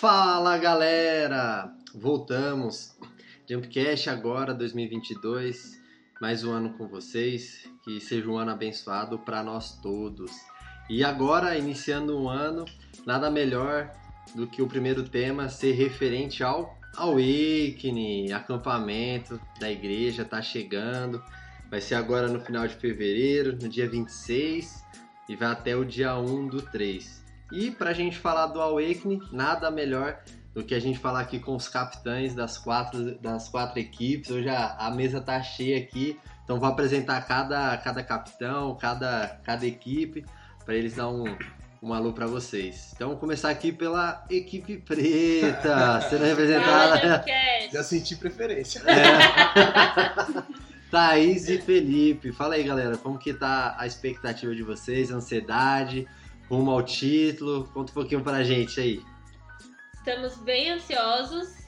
Fala galera! Voltamos. Jumpcast agora 2022, mais um ano com vocês. Que seja um ano abençoado para nós todos. E agora, iniciando um ano, nada melhor do que o primeiro tema ser referente ao Awakening, acampamento da igreja, tá chegando. Vai ser agora no final de fevereiro, no dia 26 e vai até o dia 1 do 3. E pra gente falar do Awakening, nada melhor do que a gente falar aqui com os capitães das quatro, das quatro equipes. Hoje a, a mesa tá cheia aqui, então vou apresentar cada, cada capitão, cada, cada equipe, para eles dar um, um alô para vocês. Então vamos começar aqui pela equipe preta, sendo representada. Já senti preferência. É. Thaís e Felipe. Fala aí, galera, como que tá a expectativa de vocês, a ansiedade, rumo ao título? Conta um pouquinho pra gente aí. Estamos bem ansiosos.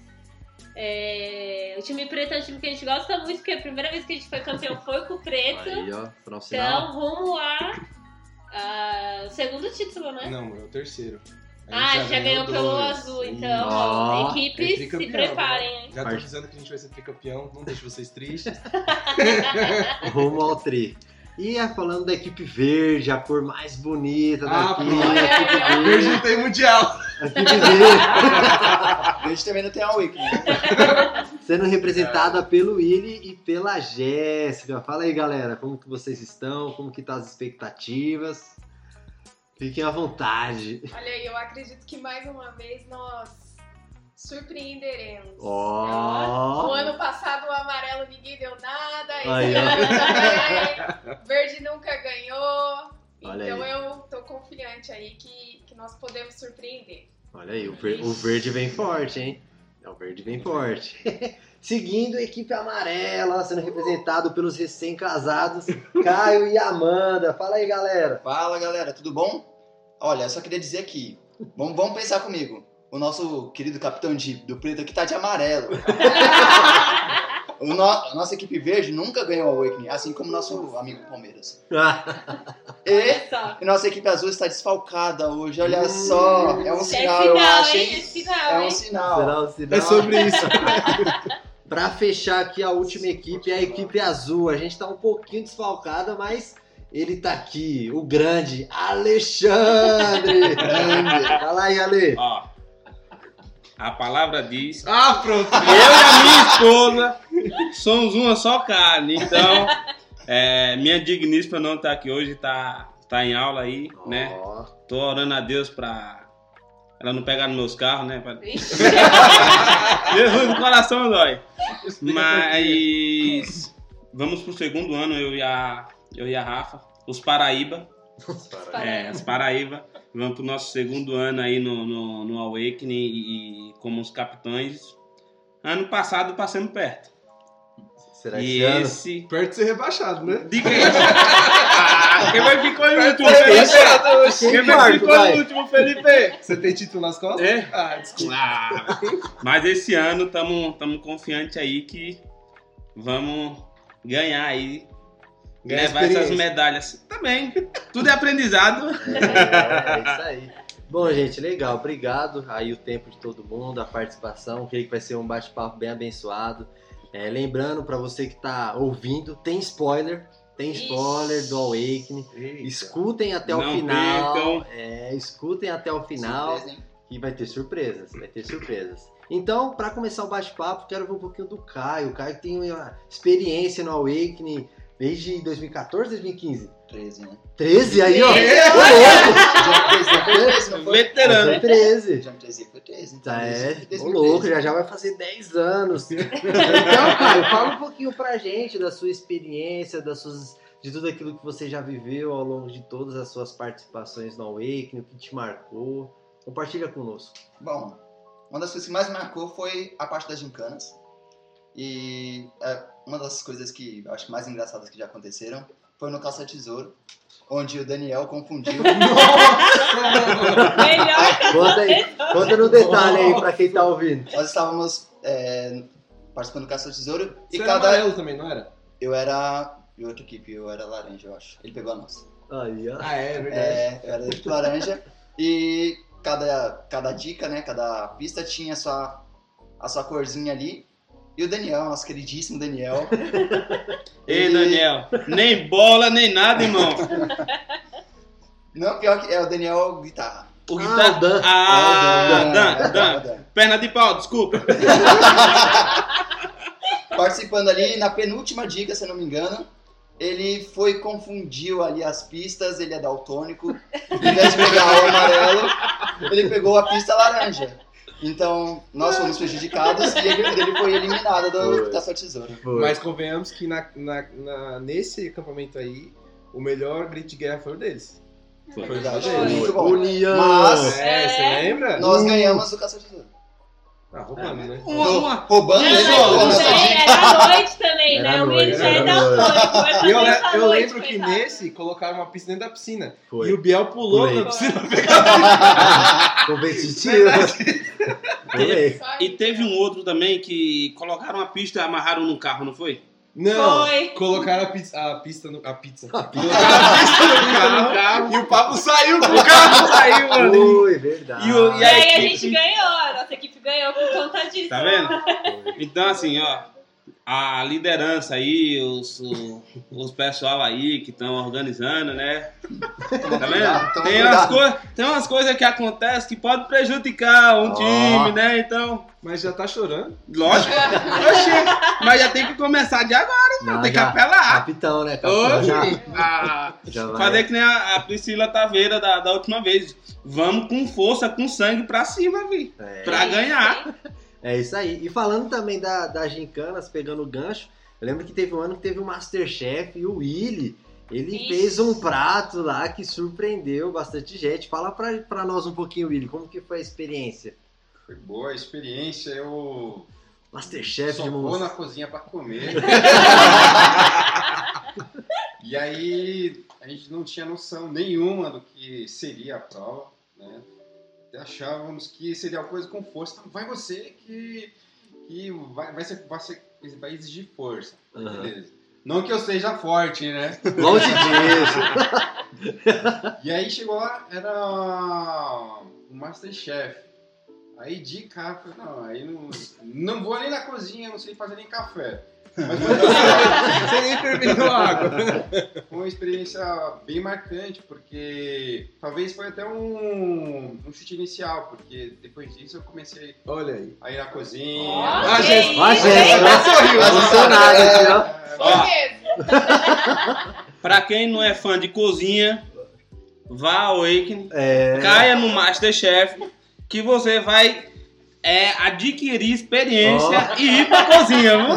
É, O time preto é um time que a gente gosta muito, porque a primeira vez que a gente foi campeão foi com o preto. Aí, ó, Então, final. rumo a, a- segundo título, né? Não, é o terceiro. A ah, gente já ganhou pelo dois. azul, então, é se tricampeão, preparem, hein? Já tô avisando que a gente vai ser tricampeão, não deixe vocês tristes. Rumo ao tri. E é, falando da equipe verde, a cor mais bonita Ah, daqui. a equipe verde. não tem mundial. A equipe verde. Hoje também não tem a Wiki, né? Sendo representada pelo Willy e pela Jéssica. Fala aí, galera, como que vocês estão? Como que tá as expectativas? Fiquem à vontade. Olha aí, eu acredito que mais uma vez nós surpreenderemos. Ó. O ano passado o amarelo ninguém deu nada, esse ano também. Verde nunca ganhou. Olha então aí. eu tô confiante aí que, que nós podemos surpreender. Olha aí, o, ver- o verde vem forte, hein? É, o verde vem forte. Seguindo a equipe amarela, sendo representado pelos recém-casados, Caio e Amanda. Fala aí, galera. Fala galera, tudo bom? Olha, eu só queria dizer aqui, vamos, vamos pensar comigo. O nosso querido capitão de, do preto aqui tá de amarelo. O no- a nossa equipe verde nunca ganhou a Awakening, assim como nosso amigo Palmeiras. E a nossa equipe azul está desfalcada hoje, olha só. É um É sinal, eu final, acho, hein? É final, É um sinal. Será o sinal? É sobre isso. Pra fechar aqui a última equipe, a equipe azul. A gente tá um pouquinho desfalcada, mas ele tá aqui, o grande Alexandre. Grande. Fala aí, Ale. Ó, a palavra diz. Ah, pronto. Eu e a minha esposa somos uma só carne. Então, é, minha digníssima não tá aqui hoje, tá, tá em aula aí, né? Tô orando a Deus pra ela não pegar nos meus carros, né? Pra-. Jesus do coração dói. Mas vamos pro segundo ano, eu e a, eu e a Rafa, os Paraíba. É, as Paraíba. Vamos pro nosso segundo ano aí no, no, no Awakening e, e como os capitães. Ano passado passando perto. será e esse. Perto de ser rebaixado, né? Diga aí. Ah, Quem vai ficou em último, Felipe? Quem vai ficou vai. em último, Felipe? Você tem título nas costas? É? Ah, desculpa. Claro. Mas esse ano estamos confiantes aí que vamos ganhar aí. Ganhar levar essas medalhas. Também. Tudo é aprendizado. É, é isso aí. Bom, gente, legal. Obrigado aí o tempo de todo mundo, a participação. Creio que vai ser um bate-papo bem abençoado. É, lembrando para você que tá ouvindo, tem spoiler. Tem spoiler do Awakening. Eita. Escutem até o Não final. percam. É, escutem até o final. Surpresa? E vai ter surpresas, vai ter surpresas. Então, para começar o bate-papo, quero ver um pouquinho do Caio. O Caio tem uma experiência no Awakening desde 2014, 2015? 13, né? 13 aí, ó. Ô, louco! Jump 13 não foi 13, não foi? Veterano. Foi 13. Jump 13 foi 13. então, Tá, é, ô 2013. louco, já já vai fazer 10 anos. Então, Caio, fala um pouquinho pra gente da sua experiência, das suas, de tudo aquilo que você já viveu ao longo de todas as suas participações no Awakening, o que te marcou. Compartilha conosco. Bom, uma das coisas que mais me marcou foi a parte das gincanas. E é, uma das coisas que eu acho mais engraçadas que já aconteceram foi no Caça Tesouro, onde o Daniel confundiu. Melhor Conta aí, conta no detalhe aí pra quem tá ouvindo. Nós estávamos é, participando do Caça Tesouro e Você era cada. amarelo também, não era? Eu era de outra equipe, eu era laranja, eu acho. Ele pegou a nossa. Aí, ó. Ah, é verdade. É, eu era da equipe laranja. E cada, cada dica, né? Cada pista tinha a sua, a sua corzinha ali. E o Daniel, nosso queridíssimo Daniel. Ei, Daniel, nem bola, nem nada, irmão. Não, pior que é o Daniel guitarra. O Ah, guitarra- o Dan. Ah, É, o Dan, é, Dan. é, Dan. Perna de pau, desculpa. Participando ali na penúltima dica, se eu não me engano. Ele foi, confundiu ali as pistas, ele é daltônico. Em vez de pegar o amarelo, ele pegou a pista laranja. Então, nós fomos prejudicados e ele, ele foi eliminado do Foi. Caça ao Tesouro. Foi. Mas convenhamos que na, na- na- nesse acampamento aí, o melhor grito de guerra foi o deles. Foi. Verdade, Foi. foi muito bom. União! Mas- É, você É. lembra? Nós ganhamos o Caça ao Tesouro. Ah, roubando, né? Uma, uma. Roubando Não, ele a era à noite também, Era né? O noite, já é era à daltônico. vai E eu, à eu noite, lembro que coitado. nesse colocaram uma piscina dentro da piscina. Foi. E o Biel pulou Pulei. na piscina. Competitivo. Foi. Só E teve um outro também que colocaram uma pista e amarraram no carro, não foi? Não, Foi. colocaram a pizza, a pista no. A pizza. A pizza. Colocaram a pista no carro. E o Pablo saiu com o carro, saiu, mano. Foi, verdade. E o- E e a aí a equipe- gente ganhou, a nossa equipe ganhou por conta disso. Tá vendo? Então, assim, ó, a liderança aí, os, o- os pessoal aí que estão organizando, né? Tá vendo? Tem umas, coi- tem umas coisas que acontecem que podem prejudicar um Ó. time, né? Então, Mas já tá chorando. lógico. Oxê, mas já tem que começar de agora, Não, tem que já- apelar. Capitão, né? Capitão já, Hoje, a, já vai. fazer que nem a, a Priscila Taveira da, da última vez. Vamos com força, com sangue pra cima, vi. É. Pra ganhar. É isso aí. E falando também da, das gincanas, pegando o gancho, eu lembro que teve um ano que teve o Masterchef e o Willy. Ele Ixi. fez um prato lá que surpreendeu bastante gente. Fala pra, pra nós um pouquinho, Willy, como que foi a experiência? Foi boa a experiência, eu Masterchef só de vou na cozinha pra comer. e aí a gente não tinha noção nenhuma do que seria a prova, né? Achávamos que seria uma coisa com força. Então vai você que, que vai, vai, ser, vai, ser, vai exigir força. Aham. Beleza. Não que eu seja forte, né? Longe disso. E aí chegou lá, era o Masterchef. Aí de falei, não, aí não, não vou nem na cozinha, não sei fazer nem café. Mas foi, Você nem fermentou a água. foi uma experiência bem marcante, porque talvez foi até um, um chute inicial, porque depois disso eu comecei Olha aí. a ir na cozinha. Ó, Ah, que gente. Ó, gente, ó. sorriu. Emocionado aqui, ó. Ó, Foi mesmo. pra quem não é fã de cozinha, vá ao Awakening. É, caia no Masterchef que você vai é, adquirir experiência e ir pra cozinha, viu?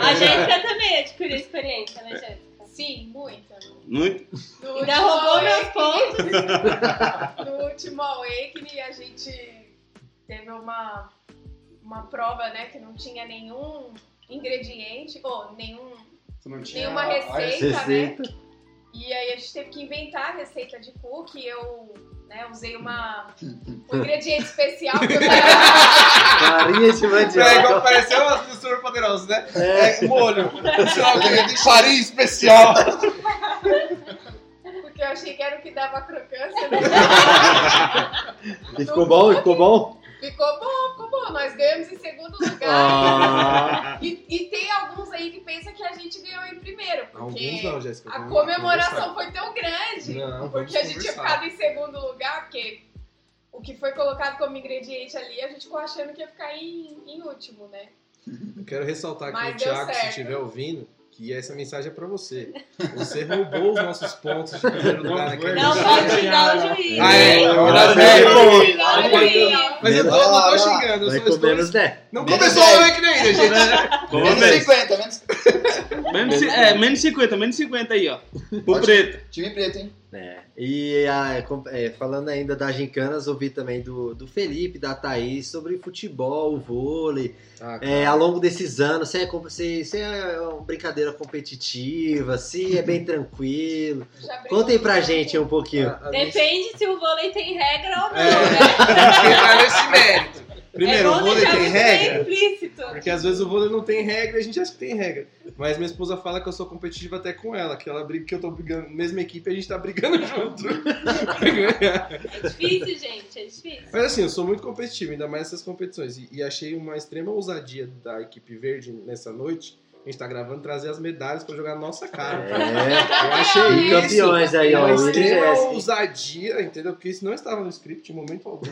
A Jéssica também adquiriu experiência, né, Jéssica? Sim, muita. Muito. No Ainda roubou meus pontos. No último Awakening a gente teve uma, uma prova, né, que não tinha nenhum ingrediente, ou nenhum, Você não tinha nenhuma a- receita, né? E aí a gente teve que inventar a receita de cookie. Eu né, usei uma, um ingrediente especial que eu Farinha de É igual mandioca. pareceu as do Super Poderoso, né? É, É molho. Sei lá o que, farinha especial. porque eu achei que era o que dava crocância. Né? e ficou bom? Ficou bom? Ficou bom, ficou bom. Nós ganhamos em segundo lugar. Ah, E, e tem alguns aí que pensam que a gente ganhou em primeiro, Alguns porque não, Jéssica. a comemoração foi tão grande. Não, porque a gente tinha ficado em segundo lugar, porque o que foi colocado como ingrediente ali, a gente ficou achando que ia ficar em, em último, né? Eu quero ressaltar aqui Mas o Thiago, se certo. estiver ouvindo, que essa mensagem é pra você. Você roubou os nossos pontos de primeiro lugar naquele Não pode xingar o juiz. Ah, é? é, o. Mas eu tô, não tô xingando, eu só estou... menos 10. Não começou o Wake ainda, gente. Menos ver. 50, menos... Menos, é, menos 50, menos 50 aí, ó. Pro Pode- preto. Time preto, hein? É, e com- é, falando ainda das gincanas, ouvi também do, do Felipe, da Thaís, sobre futebol, vôlei. Ah, É, ao longo desses anos, se é, se, se é uma brincadeira competitiva, se é bem tranquilo. Aí pra gente um pouquinho. a- a Depende se o vôlei tem regra ou não, É, né? tem que entrar nesse mérito. Primeiro, é o vôlei tem regra. explícito. Porque às vezes o vôlei não tem regra e a gente acha que tem regra. Mas minha esposa fala que eu sou competitivo até com ela, que ela briga que eu tô brigando, mesma equipe, a gente tá brigando junto. É difícil, gente, é difícil. Mas assim, eu sou muito competitivo, ainda mais nessas competições. E, e achei uma extrema ousadia da equipe verde nessa noite. A gente tá gravando trazer as medalhas pra jogar na nossa cara. É. Eu achei E isso campeões aí, ó. uma extrema ousadia, entendeu? Porque isso não estava no script em momento algum.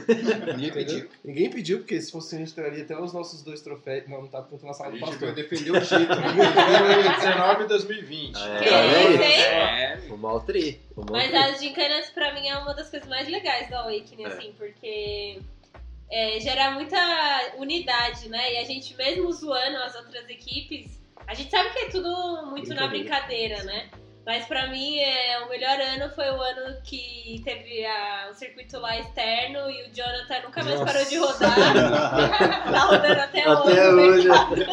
Ninguém pediu. Ninguém pediu, porque se fosse a gente traria até os nossos dois troféus. Não, não tá pronto na A sala do pastor. defender o título. 2019 e 2020. É? É, O Maltri. O Mas as gincanas, pra mim, é uma das coisas mais legais do Awakening, É. assim, porque é, gera muita unidade, né? E a gente, mesmo zoando as outras equipes, a gente sabe que é tudo muito na brincadeira, né? Mas pra mim, é, o melhor ano foi o ano que teve a- o circuito lá externo e o Jonathan nunca mais Nossa. parou de rodar. tá rodando até, Até hoje. hoje.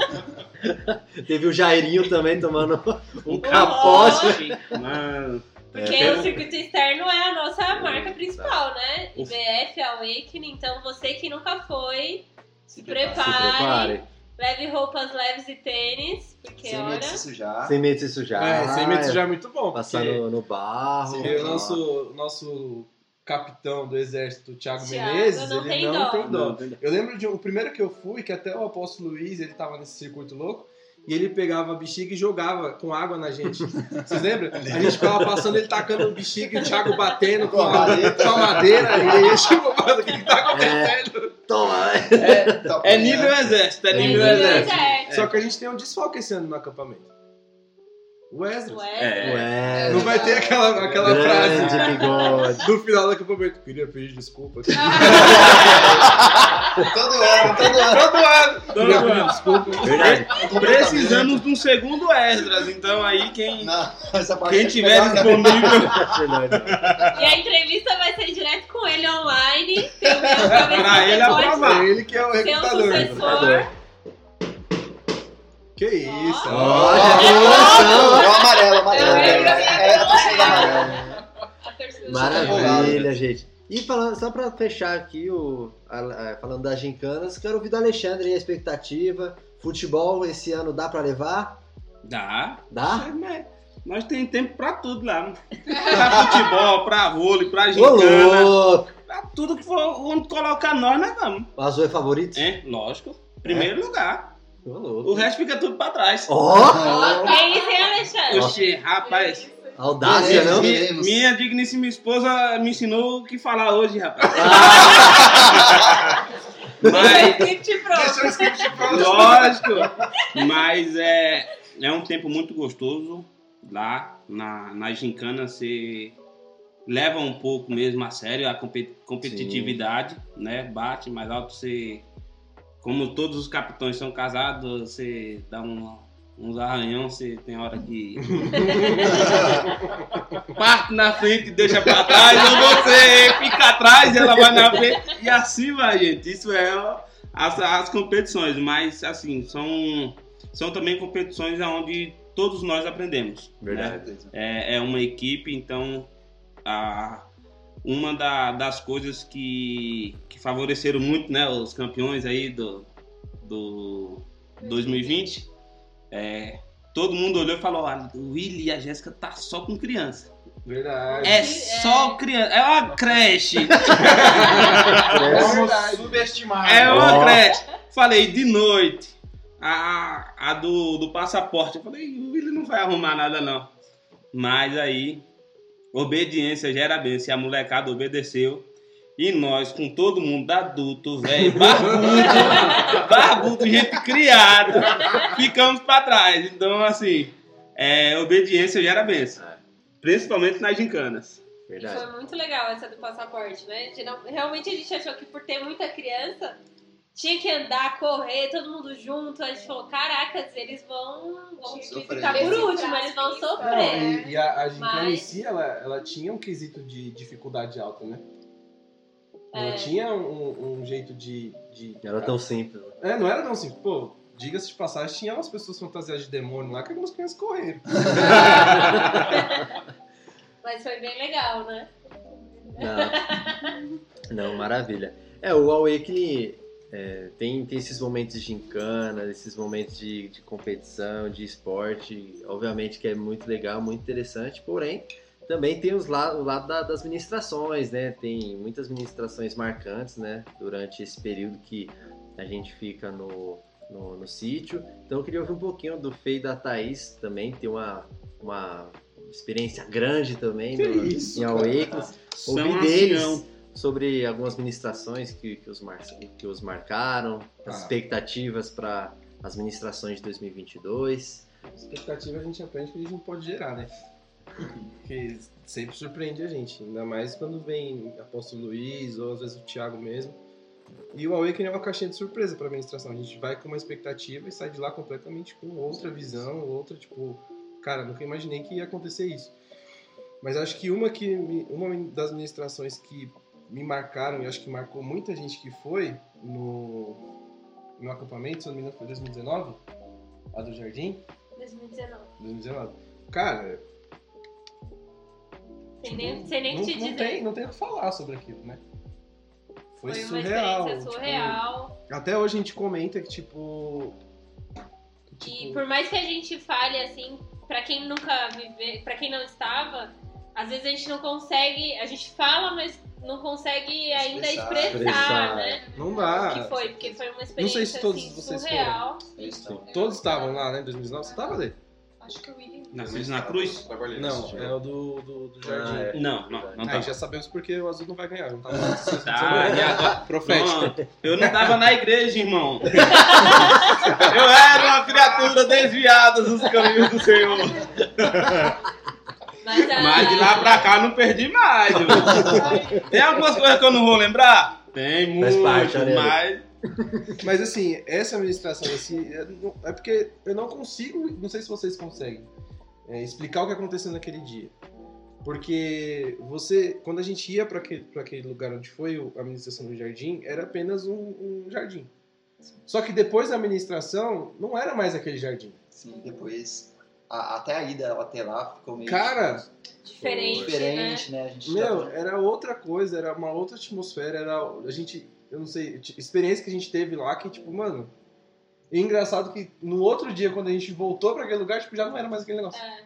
Teve o Jairinho também tomando um Um capote. mano. Porque É. o circuito externo é a nossa marca principal, né? IBF, Awakening. Então você que nunca foi, se Se prepare. prepare. Leve roupas leves e tênis, porque Sem medo olha. de se sujar. Sem medo de se sujar. É, sem medo já é muito bom. Passar porque- no, no barro. Porque o nosso, nosso capitão do exército, o Thiago, Thiago, Menezes, não ele tem não dó. tem dó. Eu lembro de um, o primeiro que eu fui, que até o apóstolo Luiz, ele tava nesse circuito louco, e ele pegava a bexiga e jogava com água na gente. Vocês lembram? A gente ficava passando, ele tacando bexiga e o Thiago batendo com a, com a madeira, e aí tipo, o que que tá acontecendo? Toma! Top, É né? nível exército, é É nível nível exército. exército. Só que a gente tem um desfalque esse ano no acampamento. O Wesley. É. Não vai ter aquela, aquela grande frase bigode. no final do acampamento. Queria pedir desculpa. Todo ano, todo ano. Todo ano! Todo ano. desculpa. Verdade. Precisamos de um segundo Esdras, então aí quem, Não, quem é tiver né? disponível. Verdade. E a entrevista vai ser direto com ele online. Pra ele aprovar. É ele que é o um recrutador. Que isso? Ó, já tem emoção. É o amarelo, amarelo. É, lembro, é a torcida amarela. Maravilha, gente. E falando, só pra fechar aqui, o, a- a- falando das gincanas, quero ouvir do Alexandre aí a expectativa. Futebol esse ano dá pra levar? Dá. Dá? Mas Nós tem tempo pra tudo lá. Pra futebol, pra vôlei, pra gincana. Pra tudo que for onde colocar nós, nós vamos. O azul é favorito? É, lógico. Primeiro lugar. Ô, O resto fica tudo pra trás. Ó! Ó, Que isso, hein, Alexandre? Oxê, rapaz. Audácia, não? Veremos. minha digníssima esposa me ensinou o que falar hoje, rapaz. Mas, script pronto. lógico. Mas é, é um tempo muito gostoso lá na, na gincana. Você leva um pouco mesmo a sério a compe- competitividade, né? Bate mais alto, você... Como todos os capitães são casados, você dá um, uns arranhão, você tem hora que parte na frente e deixa pra trás, ou você fica atrás ela vai na frente, e assim vai, gente. Isso é as, as competições, mas assim, são, são também competições onde todos nós aprendemos. né? Verdade. É, é uma equipe, então a, uma da- das coisas que, que favoreceram muito né, os campeões aí do, do 2020, é, todo mundo olhou e falou: ah, o Willy e a Jéssica tá só com criança. Verdade. É só criança, é uma creche. Vamos subestimar. É uma creche. Falei, de noite. A, a do, do passaporte. Eu falei, o Willi não vai arrumar nada, não. Mas aí, obediência gera bênção. E a molecada obedeceu. E nós, com todo mundo adulto, velho, barbudo, barbudo, gente criada, ficamos pra trás. Então, assim, é, obediência gera bênção. Principalmente nas gincanas. Verdade. Foi muito legal essa do passaporte, né? Realmente a gente achou que por ter muita criança, tinha que andar, correr, todo mundo junto. A gente falou, caracas, eles vão, vão ficar por último, eles vão frasco, sofrer. É. E, e a, a gincana em Mas- si, ela, ela tinha um quesito de dificuldade alta, né? Ela É. tinha um, um jeito de, de. Não era tão simples. É, não era tão simples. Pô, diga-se de passagem, tinha umas pessoas fantasiadas de demônio lá que algumas crianças correram. Mas foi bem legal, né? Não. Não, maravilha. É, o Awakening, é, tem, tem esses momentos de gincana, esses momentos de, de competição, de esporte, obviamente que é muito legal, muito interessante, porém também tem os la o lado da, das ministrações, né? Tem muitas ministrações marcantes, né? Durante esse período que a gente fica no, no, no sítio. Então eu queria ouvir um pouquinho do Fei e da Thaís também, tem uma, uma experiência grande também no, isso, em Awakens. Ouvir deles ancião. sobre algumas ministrações que, que, os, mar, que os marcaram, as Ah. expectativas para as ministrações de 2022. Expectativa a gente aprende que a gente não pode gerar, né? Porque sempre surpreende a gente, ainda mais quando vem Apóstolo Luiz ou às vezes o Thiago mesmo. E o Awakening é uma caixinha de surpresa para administração. A gente vai com uma expectativa e sai de lá completamente com outra visão, outra, tipo, cara, nunca imaginei que ia acontecer isso. Mas acho que uma que me- uma das ministrações que me marcaram e acho que marcou muita gente que foi no no acampamento, se não me engano, foi 2019, a do Jardim, 2019. 2019. Cara, Sem nem, sem nem não, te não dizer. tem, não tem o que falar sobre aquilo, né? Foi, Foi uma surreal. experiência tipo, surreal. até hoje a gente comenta que, tipo. que, E tipo, por mais que a gente fale assim, pra quem nunca viveu, para quem não estava, às vezes a gente não consegue, a gente fala, mas não consegue ainda Expressar. expressar, né? não O dá. que foi, porque foi uma Não experiência sei se todos assim, vocês surreal. Estão. Todos estavam lá, né? Em 2019. Você tava ali? Acho que o William. Na Cruz na Cruz? Não, é o do, do, do Jardim. Ah, é. Não, não, não Ah, tá. já sabemos porque o Azul não vai ganhar. Não tava. Tá, e agora? Profético. Eu não tava na igreja, irmão. Eu era uma criatura desviada dos caminhos do Senhor. Mas, a- Mas de lá pra cá eu não perdi mais. Tem algumas coisas que eu não vou lembrar? Tem muito, parte, né? mas Mas assim, essa administração assim, é não- é porque eu não consigo, não sei se vocês conseguem, é, explicar o que aconteceu naquele dia. Porque você, quando a gente ia para aquele, pra aquele lugar onde foi a administração do jardim, era apenas um, um jardim. Só que depois da administração, não era mais aquele jardim. Sim, depois. a- até a ida até lá ficou meio. Cara, diferente, né? diferente, né? A gente Meu, tava- era outra coisa, era uma outra atmosfera, era a gente, eu não sei, experiência que a gente teve lá que tipo, mano, e engraçado que no outro dia quando a gente voltou pra aquele lugar, tipo, já não era mais aquele negócio. É.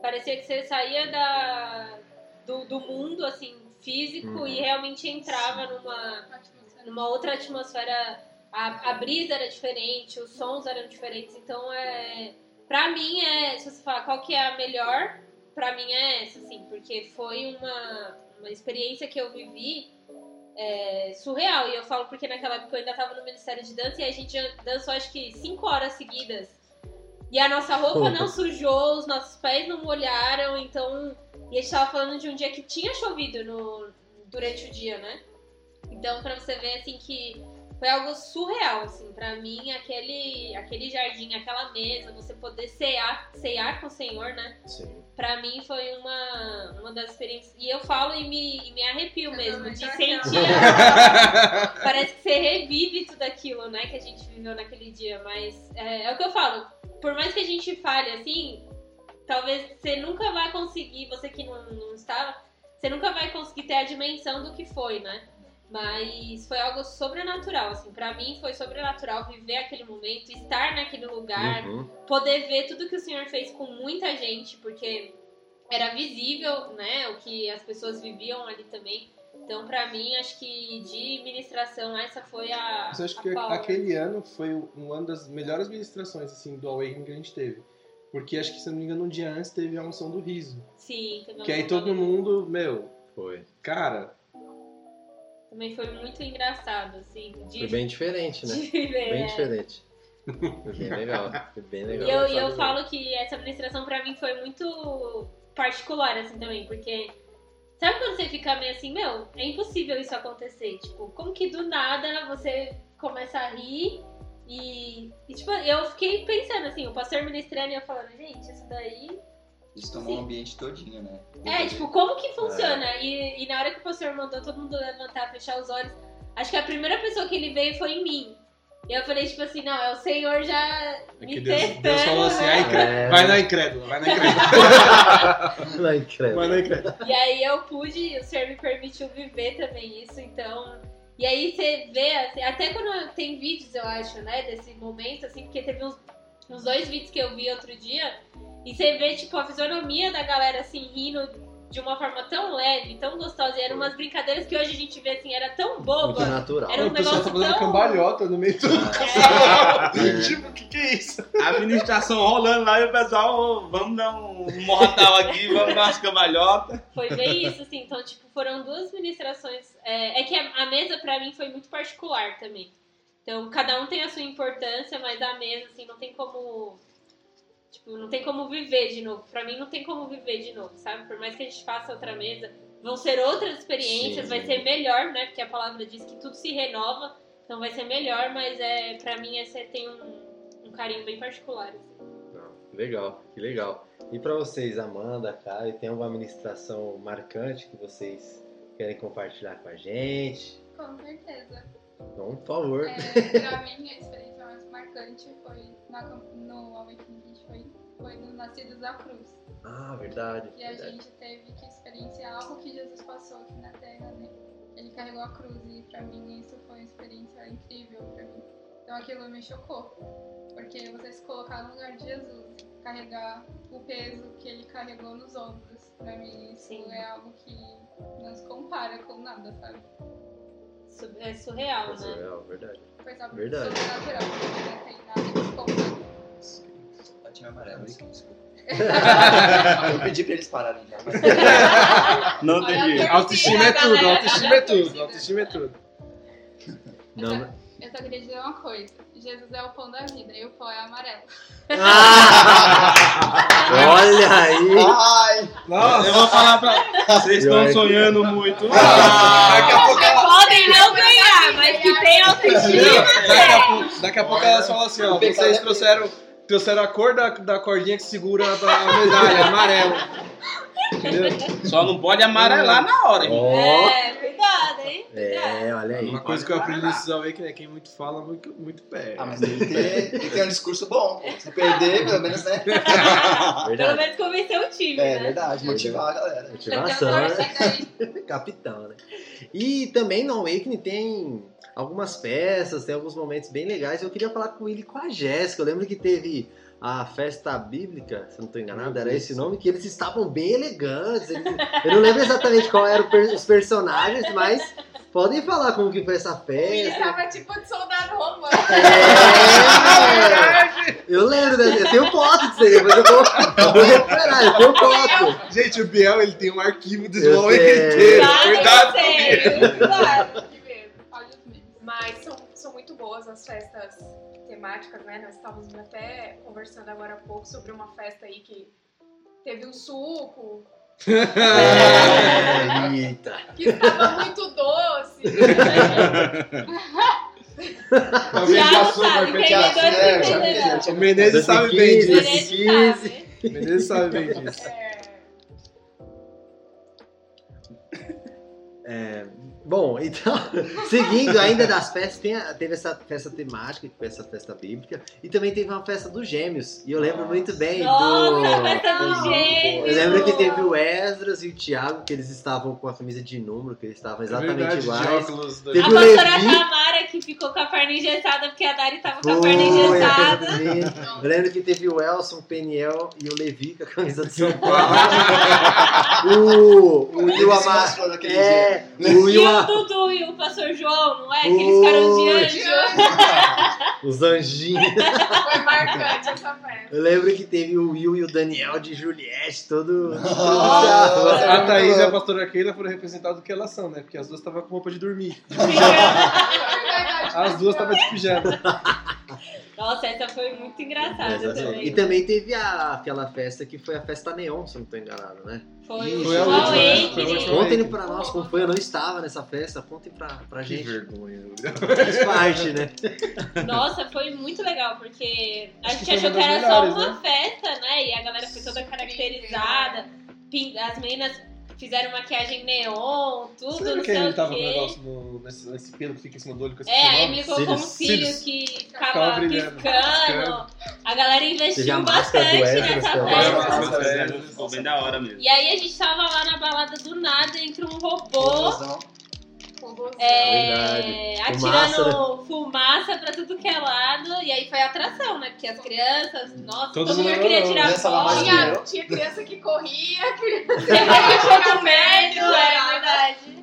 Parecia que você saía da, do, do mundo, assim, físico Uhum. e realmente entrava numa, numa outra atmosfera. A, a brisa era diferente, os sons eram diferentes. Então, é, pra mim, é, se você falar qual que é a melhor, pra mim é essa, assim, porque foi uma, uma experiência que eu vivi é, surreal. E eu falo porque naquela época eu ainda tava no Ministério de Dança e a gente dançou acho que cinco horas seguidas. E a nossa roupa não sujou, os nossos pés não molharam, então. E a gente tava falando de um dia que tinha chovido no, durante o dia, né? Então, pra você ver, assim, que foi algo surreal, assim, pra mim, aquele, aquele jardim, aquela mesa, você poder cear, cear com o Senhor, né? Sim. Pra mim foi uma, uma das experiências. E eu falo e me, e me arrepio Eu mesmo, de sentir. aquela. Parece que você revive tudo aquilo, né, que a gente viveu naquele dia. Mas é, é o que eu falo. Por mais que a gente fale assim, talvez você nunca vai conseguir, você que não, não estava, você nunca vai conseguir ter a dimensão do que foi, né? Mas foi algo sobrenatural, assim. Pra mim foi sobrenatural viver aquele momento, estar naquele lugar, Uhum. poder ver tudo que o Senhor fez com muita gente, porque era visível, né, o que as pessoas viviam ali também. Então, pra mim, acho que de ministração, essa foi a. Mas eu acho a que Paula. aquele ano foi uma das melhores administrações assim, do Awakening que a gente teve. Porque acho que, se eu não me engano, um dia antes teve a unção do riso. Sim, também Que aí todo mundo, meu, Foi. cara, Também foi muito engraçado, assim. De, Foi bem diferente, né? de. Bem é. diferente. Foi bem legal. Foi bem legal. E eu, e eu falo que essa administração pra mim foi muito particular, assim, também, porque. Sabe quando você fica meio assim, meu, é impossível isso acontecer? Tipo, como que do nada você começa a rir e, e, tipo, eu fiquei pensando assim, o pastor ministrando e eu falando, gente, isso daí. Eles tomam o ambiente todinho, né? É, tipo, como que funciona? E, e na hora que o pastor mandou todo mundo levantar, fechar os olhos, acho que a primeira pessoa que ele veio foi em mim. E eu falei, tipo assim, não, é o Senhor já é me que Deus, testando. Deus falou assim, né? ai, incrédula, É. vai na incrédula, vai na incrédula, Lá incrível. vai na incrédula. E aí eu pude, o Senhor me permitiu viver também isso, então E aí você vê, assim, até quando tem vídeos, eu acho, né, desse momento, assim, porque teve uns, uns dois vídeos que eu vi outro dia, e você vê, tipo, a fisionomia da galera, assim, rindo de uma forma tão leve, tão gostosa, e eram umas brincadeiras que hoje a gente vê, assim, era tão Muito boba. natural. Era um o pessoal tá negócio fazendo tão- cambalhota no meio do É. Tipo, o que, que é isso? A administração rolando lá e o pessoal, "Ô, vamos dar um mortal aqui, vamos dar umas cambalhotas. Foi bem isso, assim. Então, tipo, foram duas ministrações. É, é que a, a mesa, pra mim, foi muito particular também. Então, cada um tem a sua importância, mas a mesa, assim, não tem como. Tipo, não tem como viver de novo. Pra mim, não tem como viver de novo, sabe? Por mais que a gente faça outra mesa, vão ser outras experiências, Sim. vai ser melhor, né? Porque a palavra diz que tudo se renova, então vai ser melhor, mas é, pra mim, esse tem um, um carinho bem particular. assim. Legal, que legal. E pra vocês, Amanda, Caio, tem alguma administração marcante que vocês querem compartilhar com a gente? Com certeza. Então, por favor. É, pra mim, a experiência marcante foi na, no Awakening que a gente foi, foi no Nascidos da Cruz. Ah, verdade. E a verdade. gente teve que experienciar algo que Jesus passou aqui na Terra, né? Ele carregou a cruz e pra mim isso foi uma experiência incrível pra mim. Então aquilo me chocou. Porque você se colocar no lugar de Jesus, carregar o peso que ele carregou nos ombros, pra mim isso Sim. é algo que não se compara com nada, sabe? É surreal, Isso é né? real, verdade. Foi sabe, Verdade. sobrenatural, não tem nada que se compara. Patinho amarelo, desculpa. Eu pedi pra eles pararem já, mas Não a jeito. torcida, Autoestima é tudo, autoestima é a tudo, autoestima é tudo. Não, Eu só queria dizer uma coisa. Jesus é o pão da vida e o pão é amarelo. Ah! Olha aí! Ai! Nossa, Eu vou falar pra. Vocês estão sonhando muito. daqui a pouco ela, Podem não ganhar, mas que tem autoestima. daqui a pouco, daqui a pouco elas falam assim, ó, vocês trouxeram, trouxeram a cor da, da cordinha que segura a medalha, amarelo. Entendeu? Só não pode amarelar na hora. Ó, É, cuidado, hein? é, olha aí. Uma coisa que eu aprendi nesses Awakening é quem muito fala, muito, muito perde. Ah, mas tem que ter, tem que ter um discurso bom. pô. Se perder, pelo menos, né? Pelo Verdade. menos convencer o time, É né? verdade, motivar a galera. Motivação, né? Aí. Capitão, né? E também no Awakening tem algumas peças, tem alguns momentos bem legais. Eu queria falar com ele e com a Jéssica. Eu lembro que teve a festa bíblica, se não estou enganado, era esse nome, que eles estavam bem elegantes. eles- Eu não lembro exatamente qual eram os personagens, mas podem falar como que foi essa Ele festa. tava tipo de soldado romano. É, eu lembro, né? eu tenho foto disso aí, depois eu vou, eu vou recuperar, eu tenho foto. Gente, o Biel, ele tem um arquivo Awakening sei. inteiro. Claro, Cuidado as festas temáticas, né? Nós estávamos até conversando agora há pouco sobre uma festa aí que teve um suco, É, eita. que estava muito doce. Talvez Já já não soube, sabe, é É, tinha- O Menezes sabe bem 2015, disso. Menezes. O Menezes sabe bem disso. É, Bom, então, seguindo ainda das festas, tem a- teve essa festa temática, que foi essa festa bíblica, e também teve uma festa dos gêmeos. E eu lembro Nossa. muito bem Nossa, do. festa do Não, gêmeo. Eu lembro que teve o Esdras e o Thiago, que eles estavam com a camisa de número, que eles estavam É exatamente verdade, de iguais. Teve A o pastora Levi. Tamara que ficou com a perna engessada porque a Dari tava com a perna engessada. festa. Eu lembro que teve o Elson, o Peniel e o Levi com a camisa de São Paulo. o, o Ele Will se Amar. mostrou naquele É, o E Will o Amar. Dudu e o pastor João, não é? Que eles ficaram de anjo. Os anjinhos. Foi marcante essa festa. Eu lembro que teve o Will e o Daniel de Juliette, todo. A Thaís e a pastora Keila foram representadas do que elas são, né? Porque as duas estavam com roupa de dormir. As duas estavam de pijama. Nossa, essa foi muito engraçada também. E também teve a, aquela festa que foi a festa Neon, se eu não estou enganado, né? Foi Isso, o foi a última, né? Foi a última. Contem pra nós como foi, eu não estava nessa festa, contem pra, pra Que gente. vergonha. Faz parte, né? Nossa, foi muito legal, porque a Acho que gente achou que era só melhores, uma festa, né? E a galera foi toda caracterizada. As meninas fizeram maquiagem neon, tudo, Você lembra não que sei ele o tava com o negócio no, nesse, nesse pelo que fica em cima do olho com esse É, a nome? Emily colocou uns Cílios. cílios que Ficava ficava brilhando. piscando. A galera Teve investiu a máscara do bastante Ezra nessa festa. Ficou bem da hora mesmo. E aí a gente tava lá na balada do nada, entra um robô Robôzão. É, Verdade. atirando Fumaça, fumaça, pra tudo que é lado. E aí foi atração, né? Porque as crianças, nossa, Todo todo, mundo queria tirar foto. que Tinha, tinha criança que corria, criança ficou com medo, é verdade.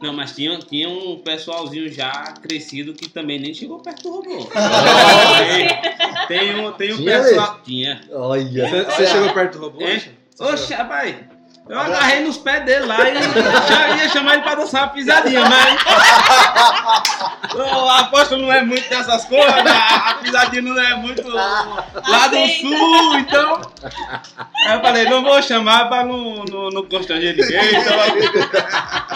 Não, mas tinha, tinha um pessoalzinho já crescido que também nem chegou perto do robô. tem, tem um, tem um Tinha pessoal. Tinha. Olha. Você, você chegou perto do robô? É? Oxe, rapaz. Eu agarrei nos pés dele lá e já ia chamar ele pra dançar uma pisadinha, mas. Eu aposto não é muito dessas coisas, né? a pisadinha não é muito lá do sul, então. Aí eu falei, não vou chamar pra não, não, não constranger ninguém, então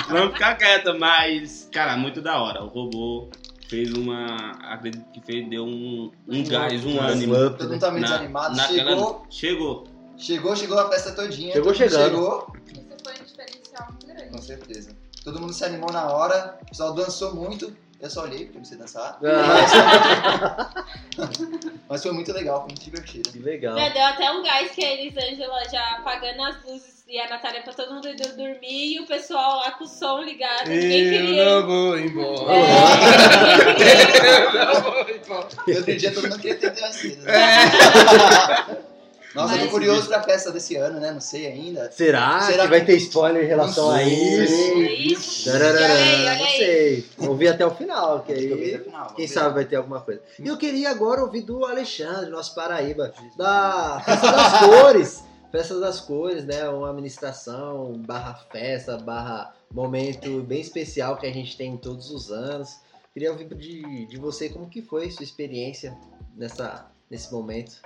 vamos ficar quieta, mas, cara, muito da hora. O robô fez uma. Acredito que fez, deu um, um gás, um ânimo. meio Na- desanimado. naquela- Chegou, Chegou. Chegou, chegou a festa todinha. Chegou chegando. Chegou, Isso foi um diferencial muito com grande. certeza. Todo mundo se animou na hora, o pessoal dançou muito. Eu só olhei porque eu não sei dançar. Ah, Mas foi muito legal, foi muito divertido. que legal. Né, Deu até um gás que a Elisângela já apagando as luzes e a Natália pra todo mundo ir dormir e o pessoal lá com o som ligado. Ninguém Eu queria. não vou embora. É, queria. Eu não vou embora. E outro dia todo mundo queria ter dançado. É. Nossa, eu Mas- tô curioso pra festa desse ano, né? Não sei ainda. Será, Será que vai que- ter spoiler em relação a isso? Tararara, olha não sei. Vamos ver até o final, que Eu aí, no final, quem sabe vai ter alguma coisa. E eu queria agora ouvir do Alexandre, nosso Paraíba, da Festa das Cores. Festa das Cores, né? Uma administração, barra festa, barra momento bem especial que a gente tem todos os anos. Queria ouvir de, de você como que foi sua experiência nessa, nesse momento.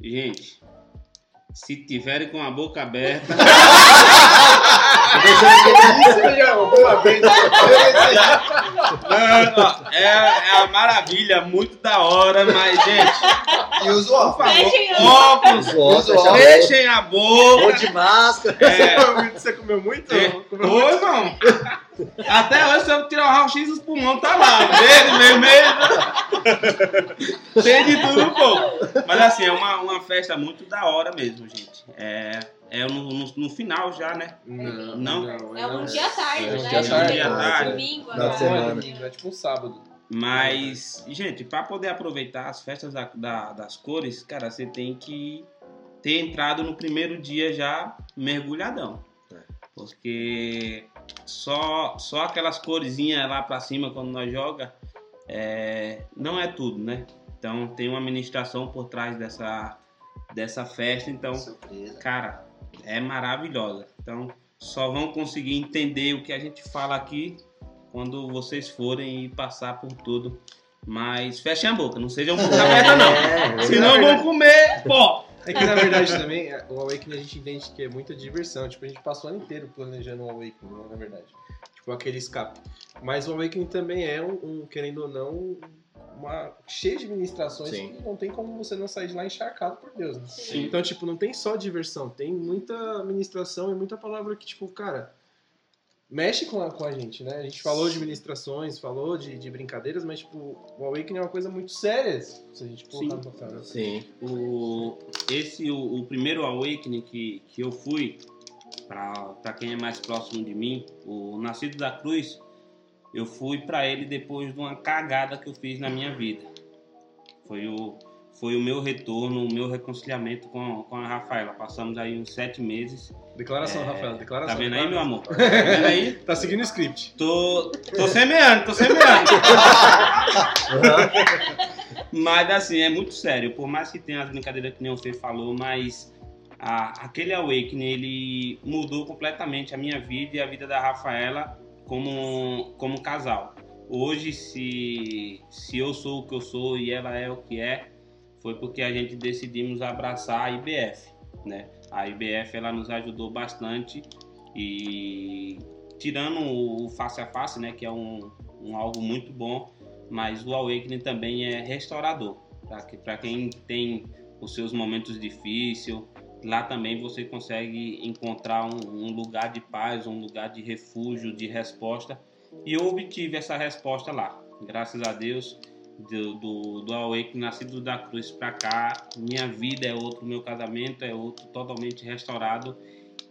Gente, se tiverem com a boca aberta, Isso boa vez. Ó, é, é a maravilha, muito da hora, mas, gente, E óculos. os óculos, Usa já fechem a boca. Ou de máscara. É, Você comeu muito? é, Comeu Ô, irmão, até hoje, se eu tirar o raio-x, os pulmões tá lá, verde, vermelho, tem de tudo um pouco. Mas, assim, é uma, uma festa muito da hora mesmo, gente. É, é no, no, no final já, né? Não, Não? É um dia à tarde, É um né? dia. Dia à tarde. Domingo, à semana. tarde. É tipo um sábado. Mas, gente, para poder aproveitar as festas da- da- das cores, cara, você tem que ter entrado no primeiro dia já mergulhadão. É. Porque só, só aquelas coresinhas lá pra cima quando nós joga é, não é tudo, né? Então tem uma administração por trás dessa, dessa festa, então Surpresa. cara, é maravilhosa. Então, só vão conseguir entender o que a gente fala aqui quando vocês forem e passar por tudo. Mas fechem a boca, não sejam boca aberta não. É, Senão vão comer, pô. É que na verdade também, é, o Awakening a gente entende que é muita diversão. Tipo, a gente passou o ano inteiro planejando o Awakening, na verdade. Tipo, aquele escape. Mas o Awakening também é um, um, querendo ou não, uma cheio de ministrações Sim. que não tem como você não sair de lá encharcado por Deus. Né? Sim. Então, tipo, não tem só diversão, tem muita ministração e muita palavra que, tipo, cara, mexe com a, com a gente, né? A gente falou de ministrações, falou de, de brincadeiras, mas, tipo, o Awakening é uma coisa muito séria, se a gente colocar no papel. né? Sim. O, esse, o, o primeiro Awakening que, que eu fui, para quem é mais próximo de mim, o Nascido da Cruz, eu fui para ele depois de uma cagada que eu fiz na minha vida. Foi o, foi o meu retorno, o meu reconciliamento com, com a Rafaela. Passamos aí uns sete meses. Declaração, É, Rafael, declaração. Tá vendo aí, meu amor? Tá vendo aí? Tá seguindo o script. Tô, tô semeando, tô semeando. mas assim, é muito sério. Por mais que tenha as brincadeiras que nem você falou, mas a- aquele Awakening, ele mudou completamente a minha vida e a vida da Rafaela como, como casal. Hoje, se, se eu sou o que eu sou e ela é o que é, foi porque a gente decidimos abraçar a IBF, né? A IBF, ela nos ajudou bastante e tirando o face a face, né, que é um, um algo muito bom, mas o Awakening também é restaurador. Para quem tem os seus momentos difíceis, lá também você consegue encontrar um, um lugar de paz, um lugar de refúgio, de resposta. E eu obtive essa resposta lá. Graças a Deus, do, do, do Awakening Nascido da Cruz para cá, minha vida é outro, meu casamento é outro, totalmente restaurado.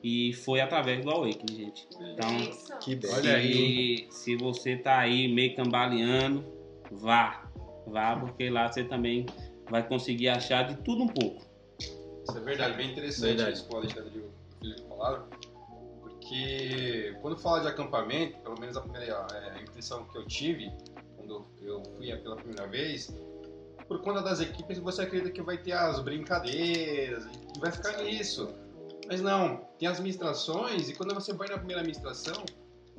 E foi através do Awakening, gente. Então. Que bem. Olha aí. se, se você tá aí meio cambaleando, vá. Vá, porque lá você também vai conseguir achar de tudo um pouco. Isso é verdade, bem interessante Verdade. isso que o Alexandre e o Felipe falaram, porque quando fala de acampamento, pelo menos a primeira é, a impressão que eu tive quando eu fui pela primeira vez, por conta das equipes você acredita que vai ter as brincadeiras e vai ficar nisso. Mas não, tem as ministrações e quando você vai na primeira ministração,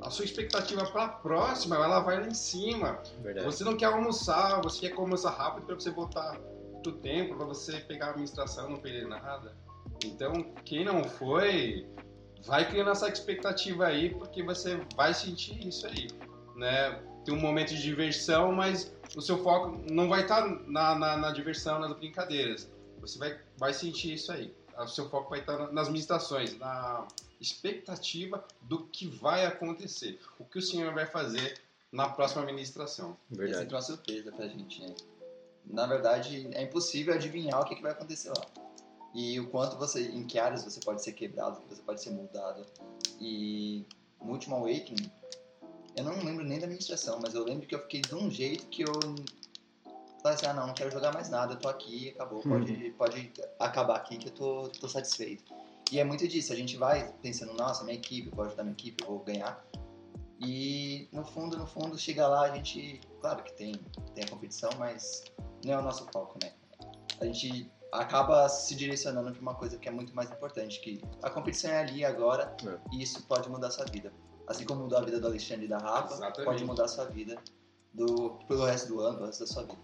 a sua expectativa para a próxima, ela vai lá em cima. Verdade. Você não quer almoçar, você quer almoçar rápido para você voltar do tempo, para você pegar a administração, não perder nada. Então, quem não foi, vai criando essa expectativa aí, porque você vai sentir isso aí, né? Tem um momento de diversão, mas o seu foco não vai estar na, na, na diversão, nas brincadeiras. Você vai, vai sentir isso aí. O seu foco vai estar nas ministrações, na expectativa do que vai acontecer, o que o Senhor vai fazer na próxima ministração. É Verdade. sempre uma surpresa pra gente, né? Na verdade, é impossível adivinhar o que, que vai acontecer lá. E o quanto você, em que áreas você pode ser quebrado, que você pode ser moldado. E no último Awakening, eu não lembro nem da administração, mas eu lembro que eu fiquei de um jeito que eu falei assim, ah não, não quero jogar mais nada, eu tô aqui, acabou, pode, pode acabar aqui que eu tô, tô satisfeito. E é muito disso, a gente vai pensando, nossa, minha equipe, eu vou ajudar minha equipe, eu vou ganhar. E no fundo, no fundo, chega lá, a gente, claro que tem, tem a competição, mas não é o nosso foco, né? A gente acaba se direcionando para uma coisa que é muito mais importante, que a competição é ali agora É. e isso pode mudar a sua vida. Assim como mudou a vida do Alexandre e da Rafa, Exatamente. pode mudar a sua vida do, pelo resto do ano, pelo resto da sua vida.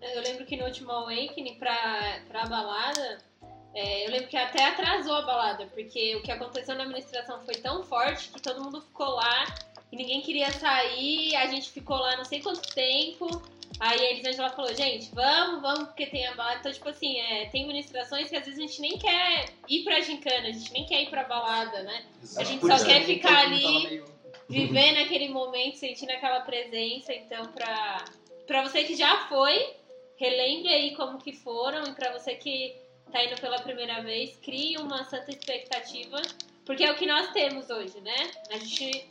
Eu lembro que no último Awakening, pra, pra balada, é, eu lembro que até atrasou a balada, porque o que aconteceu na administração foi tão forte que todo mundo ficou lá e ninguém queria sair, a gente ficou lá não sei quanto tempo. Aí a Elisângela falou, gente, vamos, vamos, porque tem a balada. Então, tipo assim, é, tem ministrações que às vezes a gente nem quer ir pra gincana, a gente nem quer ir pra balada, né? A gente Por só isso quer que ficar ali. meio- viver naquele momento, sentindo aquela presença. Então, pra, pra você que já foi, relembre aí como que foram. E pra você que tá indo pela primeira vez, crie uma santa expectativa. Porque é o que nós temos hoje, né? A gente,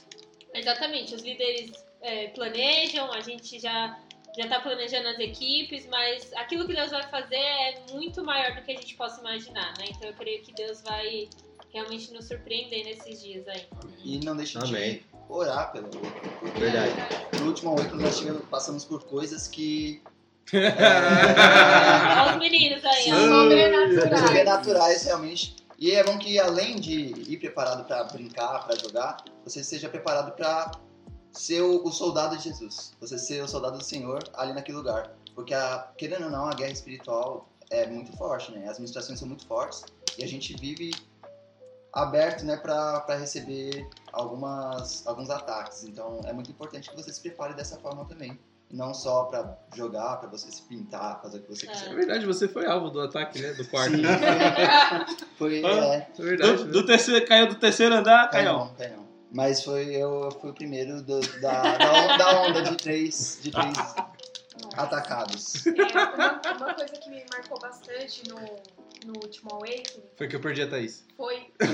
exatamente, os líderes é, planejam, a gente já já tá planejando as equipes, mas aquilo que Deus vai fazer é muito maior do que a gente possa imaginar, né? Então eu creio que Deus vai realmente nos surpreender nesses dias aí. E não deixe de orar pelo porque Verdade. No último Awakening nós tivemos- passamos por coisas que Olha os meninos aí. Sobrenaturais. sobrenaturais realmente. E é bom que além de ir preparado para brincar, para jogar, você seja preparado para ser o, o soldado de Jesus. Você ser o soldado do Senhor ali naquele lugar. Porque, a, querendo ou não, a guerra espiritual é muito forte, né? As ministrações são muito fortes e a gente vive aberto, né, para receber algumas, alguns ataques. Então, é muito importante que você se prepare dessa forma também. Não só para jogar, para você se pintar, fazer o que você É. É quiser. verdade, você foi alvo do ataque, né? Do quarto. Sim, foi, Ah. é, É verdade. Do, do terceiro, caiu do terceiro andar, Cai caiu. não, cai não. Mas foi, eu fui o primeiro do- da, da, da onda de três, de três atacados. É, uma, uma coisa que me marcou bastante no, no último Awakening Foi que eu perdi a Thaís. foi. é,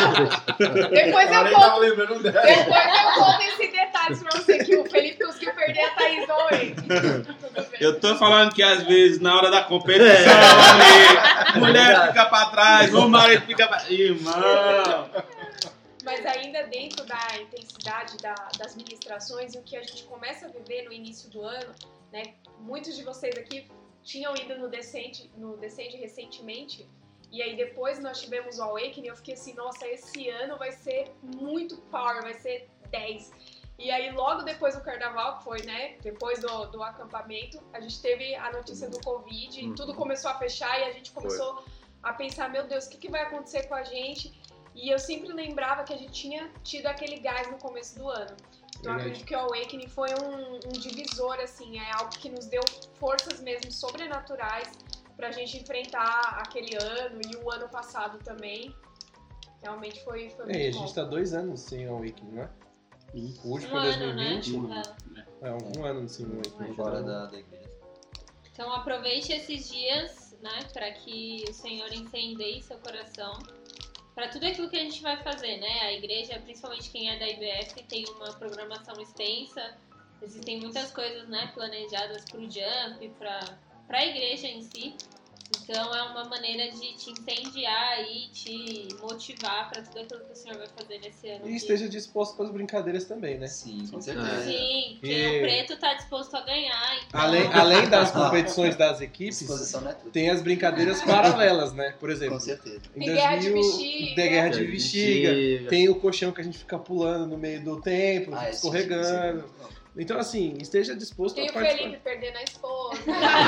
não. Depois eu nem conto. tava lembrando dela. Depois eu conto esse detalhe pra você que o Felipe conseguiu perder a Thaís no Awakening. Eu tô falando que às vezes na hora da competição, ali, mulher fica pra trás, o marido fica pra. Irmão! Mas ainda dentro da intensidade da- das ministrações e o que a gente começa a viver no início do ano, né? Muitos de vocês aqui tinham ido no Descende, no Descende recentemente. E aí depois nós tivemos o Awakening, eu fiquei assim, nossa, esse ano vai ser muito power, vai ser 10. E aí logo depois do carnaval, que foi, né, depois do, do acampamento, a gente teve a notícia do Covid, e Uhum. tudo começou a fechar e a gente começou a pensar, meu Deus, o que, que vai acontecer com a gente? E eu sempre lembrava que a gente tinha tido aquele gás no começo do ano. Então eu acredito que o Awakening foi um, um divisor, assim, é algo que nos deu forças mesmo sobrenaturais pra gente enfrentar aquele ano e o ano passado também. Realmente foi, foi muito É, e a bom. gente tá dois anos sem Awakening, né? O último Um foi ano, né? 2020. É. É, um ano sem Awakening. Fora da, da igreja. Então aproveite esses dias, né? Para que o Senhor incendeie seu coração para tudo aquilo que a gente vai fazer, né? A igreja, principalmente quem é da IBF, tem uma programação extensa. Existem muitas coisas, né, planejadas para o Jump, para a igreja em si. Então é uma maneira de te incendiar e te motivar para tudo aquilo que o Senhor vai fazer nesse ano. E esteja disposto para as brincadeiras também, né? Sim, com certeza. Sim, porque E- o preto tá disposto a ganhar. Então... Além, além das competições das equipes, é tem as brincadeiras paralelas, né? Por exemplo, Com certeza. em Tem guerra de 2000, bexiga. tem guerra de Guerra de bexiga, tem o colchão que a gente fica pulando no meio do templo, Ah, esse- escorregando. Então, assim, esteja disposto Tem a o participar. Felipe perdendo a esposa.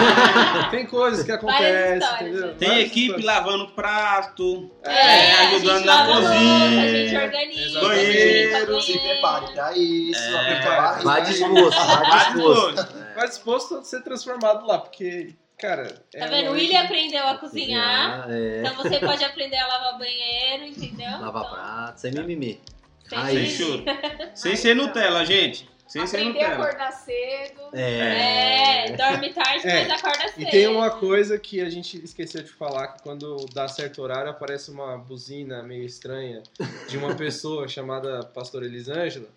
Tem coisas que acontecem? Tem Várias equipe histórias. lavando prato, É, É, a ajudando gente na cozinha. A gente organiza, Banheiro, a gente limpa Se prepare pra isso. É. Vá disposto, Vai disposto. disposto. Vai disposto a ser transformado lá, porque, cara. Tá é vendo? O William aprendeu a cozinhar. É, Então você pode aprender a lavar banheiro, entendeu? lavar Então, prato, sem mimimi. sem Aí. Sem choro. Sem ser Nutella, gente. Sem ser Aprender a acordar cedo. É, dorme tarde, É. mas acorda cedo. E tem uma coisa que a gente esqueceu de falar, que quando dá certo horário aparece uma buzina meio estranha de uma pessoa chamada Pastor Elisângela,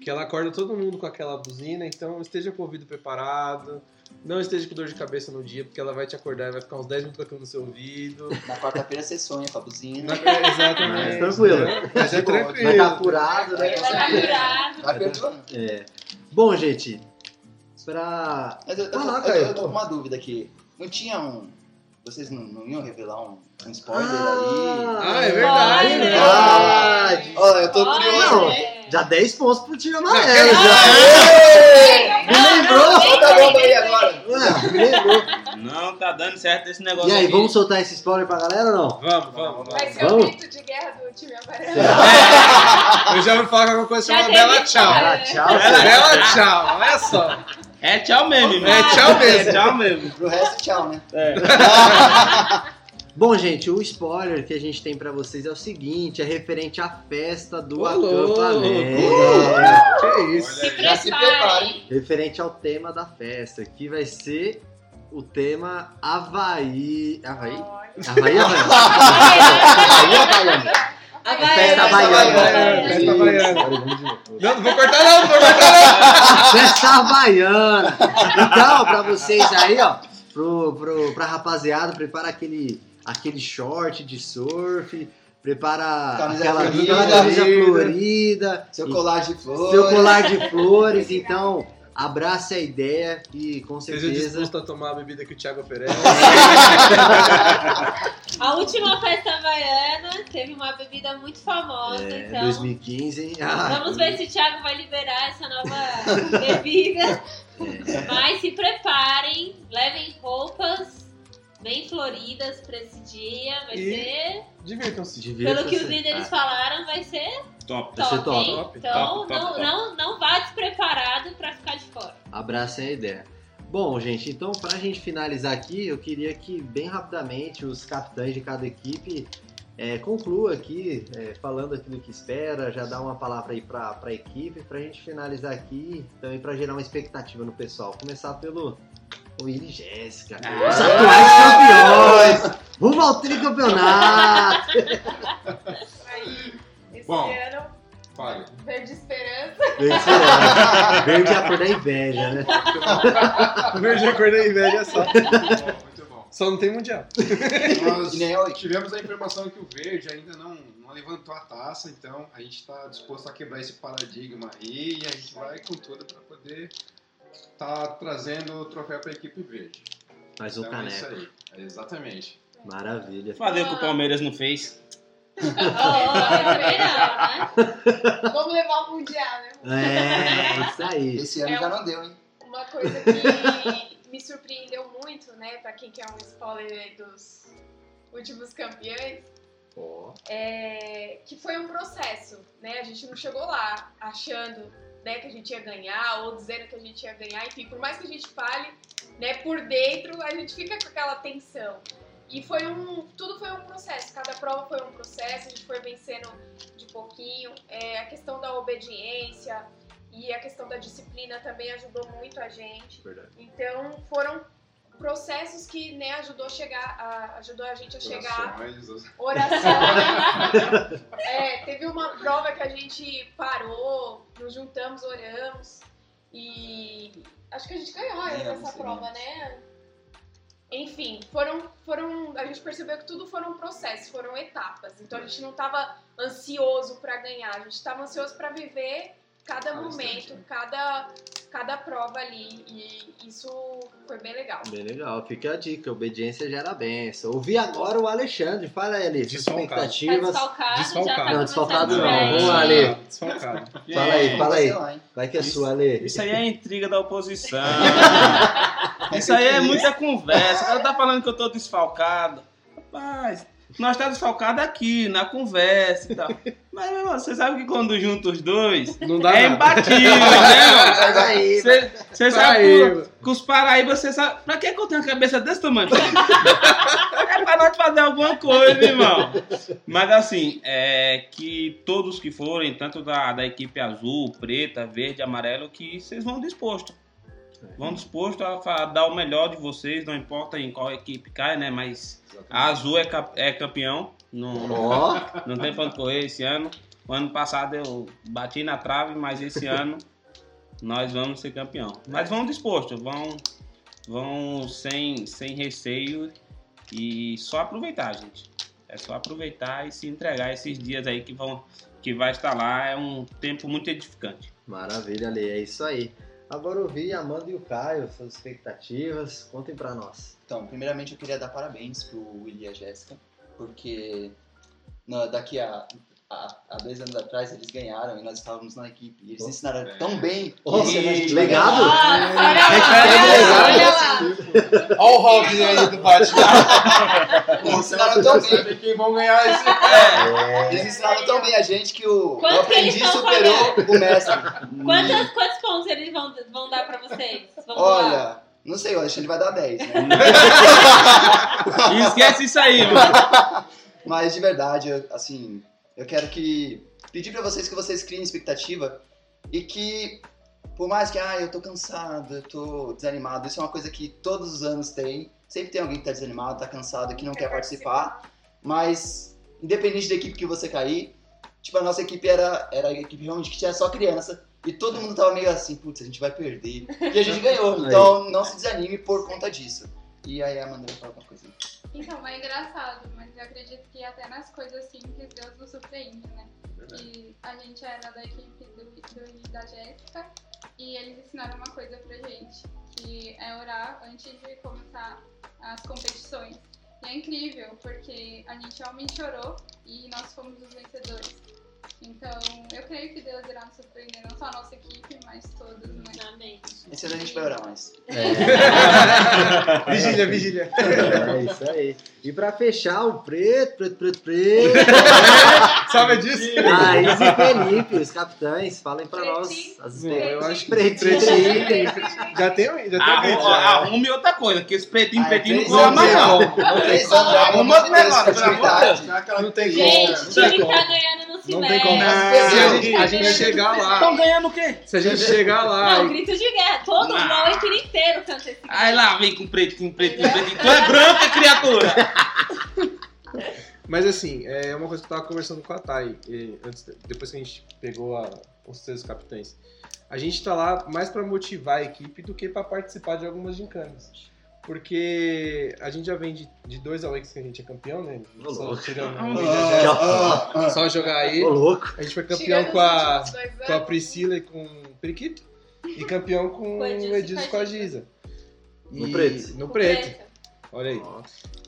que ela acorda todo mundo com aquela buzina, então esteja com o ouvido preparado, não esteja com dor de cabeça no dia, porque ela vai te acordar e vai ficar uns 10 minutos tocando no seu ouvido. Na quarta-feira você sonha com a buzina. Na- é, Exatamente. Mas tranquilo. Mas é Vai tranquilo. estar apurado, né? Vai estar curado. Vai perdoando. É. Bom, gente, pra. Mas eu, eu, Vai lá, eu- Caio. eu tô com uma dúvida aqui. Não tinha um. Vocês não, não iam revelar um, um spoiler aí? Ah, é verdade. Verdade. Ó, eu tô Olha, curioso. É. Já 10 pontos pro time Não, amarelo. quero- já. Não, lembrou? vem, Solta a vem, bomba aí agora. Ué, me lembrou. Não tá dando certo esse negócio E aí, aqui. vamos soltar esse spoiler pra galera ou não? Vamos, vamos, Vai vamos. ser o grito de guerra do time amarelo. Eu já ouvi falar que alguma coisa teve Bela Tchau. spoiler. Ah, tchau. Bela Tchau, olha só. É tchau mesmo, irmão. É tchau mesmo. É tchau mesmo. Pro resto, tchau, né? Bom, gente, o spoiler que a gente tem pra vocês é o seguinte: é referente à festa do acampamento. Que isso. Se Já se preparem. Referente ao tema da festa, que vai ser o tema Havaí. Havaí? Havaí, Havaí? Havaí, Havaí. Havaiana. Festa Havaiana. Havaiana. Festa Havaiana. Não, não vou cortar não, não vou cortar Festa Havaiana. Então, pra vocês aí, ó, pro, pro, pra rapaziada, prepara aquele, aquele short de surf, prepara Camisa aquela florida. camisa florida, Seu colar de flores. seu colar de flores. Então, abrace a ideia e com não. Seja certeza. disposto a tomar a bebida que o Thiago oferece. A última festa havaiana teve uma bebida muito famosa, É, então 2015. Ah, vamos ver se o Thiago vai liberar essa nova bebida. Mas se preparem, levem roupas bem floridas pra esse dia. Vai E- ser, Divirtam-se. divirta-se. pelo que os líderes Ah, falaram, vai ser Top. Vai ser top, top, hein? top, Então top, top, não, top. Não, não vá despreparado pra ficar de fora. Abracem a ideia. Bom, gente, então pra gente finalizar aqui, eu queria que bem rapidamente os capitães de cada equipe é, conclua aqui, é, falando aquilo que espera, já dá uma palavra aí pra, pra equipe, pra gente finalizar aqui, também pra gerar uma expectativa no pessoal. Começar pelo Willi e Jéssica, Ah. os atuais campeões! Rumo ao tricampeonato! Aí, esse Bom. ano, Fale. Verde Esperança. Verde, é, verde é a cor da inveja, né? Verde a cor da inveja só. Muito bom, muito bom. Só não tem mundial. Nós eu. tivemos a informação que o verde ainda não, não levantou a taça, então a gente está disposto a quebrar esse paradigma aí e a gente vai com tudo para poder estar trazendo o troféu para a equipe verde. Mais um Então é isso caneco. aí. Exatamente. Maravilha. Fazer o que o Palmeiras não fez. Oh, né? Vamos levar o Mundial, né? É, isso aí. Esse ano É já um- não deu, hein? Uma coisa que me surpreendeu muito, né, pra quem quer um spoiler dos últimos campeões, Ó. é que foi um processo, né? A gente não chegou lá achando né, que a gente ia ganhar ou dizendo que a gente ia ganhar, enfim, por mais que a gente fale, né, por dentro, a gente fica com aquela tensão. E foi um, tudo foi um processo, cada prova foi um processo, a gente foi vencendo de pouquinho. É, a questão da obediência e a questão da disciplina também ajudou muito a gente. Verdade. Então foram processos que né, ajudou, a chegar, a, ajudou a gente a chegar. Orações, Orações. é, teve uma prova que a gente parou, nos juntamos, oramos. E acho que a gente ganhou essa prova, né? Enfim, foram, foram. A gente percebeu que tudo foram processos, foram etapas. Então a gente não estava ansioso para ganhar, a gente estava ansioso para viver cada momento, instante. cada, cada prova ali. E isso foi bem legal. Bem legal, fica a dica, obediência gera benção. Ouvi agora o Alexandre, fala aí, suas Desfalcado. Tá expectativas. desfalcado, Desfalcado. já tá Não, desfalcado não. Vamos lá, Ale. Desfalcado. Fala aí, fala aí. Vai que é sua, Ale. Isso aí é intriga da oposição. Isso aí é muita conversa. O cara tá falando que eu tô desfalcado. Rapaz, nós tá desfalcado aqui, na conversa e tal. Mas, meu irmão, você sabe que quando junta os dois, Não dá é nada. imbatível, né, mano? Você sabe que com os Paraíba, você sabe. Pra que, que eu tenho uma cabeça desse tamanho? é pra nós fazer alguma coisa, irmão. Mas assim, é que todos que forem, tanto da, da equipe azul, preta, verde, amarelo, que vocês vão disposto. Vão disposto a dar o melhor de vocês, não importa em qual equipe cai, né? Mas a azul é, cap- é campeão. Não, Ó, não tem pra correr esse ano. O ano passado eu bati na trave, mas esse ano nós vamos ser campeão. Mas vão disposto, vão, vão sem, sem receio e só aproveitar, gente. É só aproveitar e se entregar esses dias aí que vão que vai estar lá. É um tempo muito edificante. maravilha, Ale, é isso aí. Agora ouvi a Amanda e o Caio, suas expectativas, contem pra nós. Então, primeiramente eu queria dar parabéns pro Willi e a Jéssica, porque daqui a, a dois anos atrás eles ganharam e nós estávamos na equipe. E eles Oh. ensinaram É. tão bem. Oh, vai legado? olha lá, lá. O Robin aí do Batman. Eles ensinaram tão bem. Quem vão ganhar esse. É, Eles ensinaram tão bem a gente que o, o Quanto que aprendiz superou o mestre. Quantos, quantos pontos eles vão, vão dar pra vocês? Vamos lá. Olha, não sei, o Alexandre vai dar 10, né? E esquece isso aí, mano. Mas de verdade, eu, assim, eu quero que pedir pra vocês que vocês criem expectativa e que por mais que ah, eu tô cansado, eu tô desanimado, isso é uma coisa que todos os anos tem. Sempre tem alguém que tá desanimado, tá cansado, que não quer participar. Mas independente da equipe que você cair, tipo a nossa equipe era era a equipe realmente que tinha só criança e todo mundo tava meio assim, putz, a gente vai perder. E a gente ganhou. Então não se desanime por conta disso. E aí a Amanda vai falar alguma coisa. Então, é engraçado, mas eu acredito que até nas coisas simples Deus nos surpreende, né? E a gente era da equipe do, do da Jéssica e eles ensinaram uma coisa pra gente, que é orar antes de começar as competições. E é incrível, porque a gente realmente orou e nós fomos os vencedores. Então, eu creio que Deus irá nos surpreender, não só a nossa equipe, mas todos, né? Amém. Esse ano a gente vai orar mais. Vigília, vigília. é isso aí. E pra fechar, o preto, preto, preto, preto. Sabe disso? Thaís e Felipe, os capitães, falem pra nós Pretinho. as Bom, eu acho que Pretinho. pretinho. Já tem, já tem Arrume, já. arrume outra coisa, que esse pretinho, Ah, pretinho não já. não. Arruma outro negócio, pelo amor de ela Não tem como. Gente, tá ganhando se Não tem como. Não. Se a gente, a gente ganhando- chegar Estão lá, ganhando o quê? se a gente chegar lá, Não, grito de guerra. Todo Ah. o Wake inteiro canta esse Aí lá vem com pretinho, pretinho, pretinho. Tu é branca, criatura. mas assim, é uma coisa que eu tava conversando com a Thay, antes, depois que a gente pegou a, os três capitães. A gente tá lá mais pra motivar a equipe do que pra participar de algumas gincanas. Porque a gente já vem de, de dois Awakes que a gente é campeão, né? Ô, Só, tirando Ah, ah, e. Ah, ah. Só jogar aí. Ô, louco. A gente foi campeão Tirando com a, com a. Priscila e com o Periquito. E campeão com o Edilson e com a Giza. No E- preto. No O preto. Olha aí.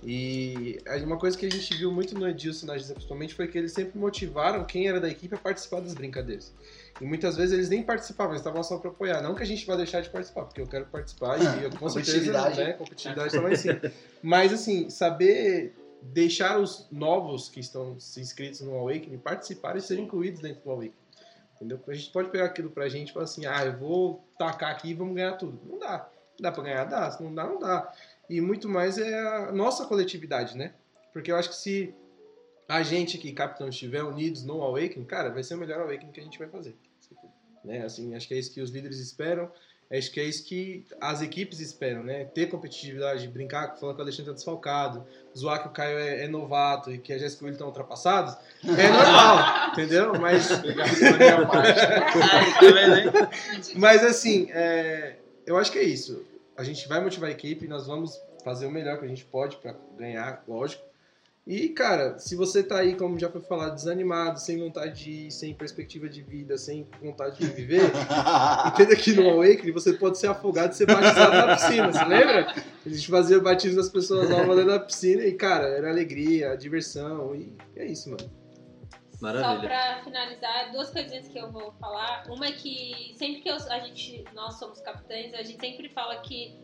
E aí uma coisa que a gente viu muito no Edilson e na Giza principalmente foi que eles sempre motivaram quem era da equipe a participar das brincadeiras. E muitas vezes eles nem participavam, eles estavam só pra apoiar. Não que a gente vá deixar de participar, porque eu quero participar e eu com certeza, Competitividade. né, competitividade tá lá em cima. Mas assim, saber deixar os novos que estão se inscritos no Awakening participarem e serem incluídos dentro do Awakening. Entendeu? A gente pode pegar aquilo pra gente e falar assim, ah, eu vou tacar aqui e vamos ganhar tudo. Não dá. Dá pra ganhar? Dá. Se não dá, não dá. E muito mais é a nossa coletividade, né? Porque eu acho que se a gente aqui, capitão, estiver unidos no Awakening, cara, vai ser o melhor Awakening que a gente vai fazer. Né? Assim, acho que é isso que os líderes esperam. Acho que é isso que as equipes esperam, né? Ter competitividade, brincar, falando que o Alexandre tá desfalcado, zoar que o Caio é, é novato e que a Jéssica e o Will estão ultrapassados, é normal, entendeu? Mas, mas assim, é, eu acho que é isso. A gente vai motivar a equipe, nós vamos fazer o melhor que a gente pode para ganhar, lógico. E, cara, se você tá aí, como já foi falado, desanimado, sem vontade de ir, sem perspectiva de vida, sem vontade de viver, entenda que no Awakening você pode ser afogado e ser batizado na piscina, você lembra? A gente fazia batismo das pessoas novas dentro da piscina e, cara, era alegria, diversão e é isso, mano. Maravilha. Só pra finalizar, duas coisinhas que eu vou falar. Uma é que sempre que eu- a gente, nós somos capitães, a gente sempre fala que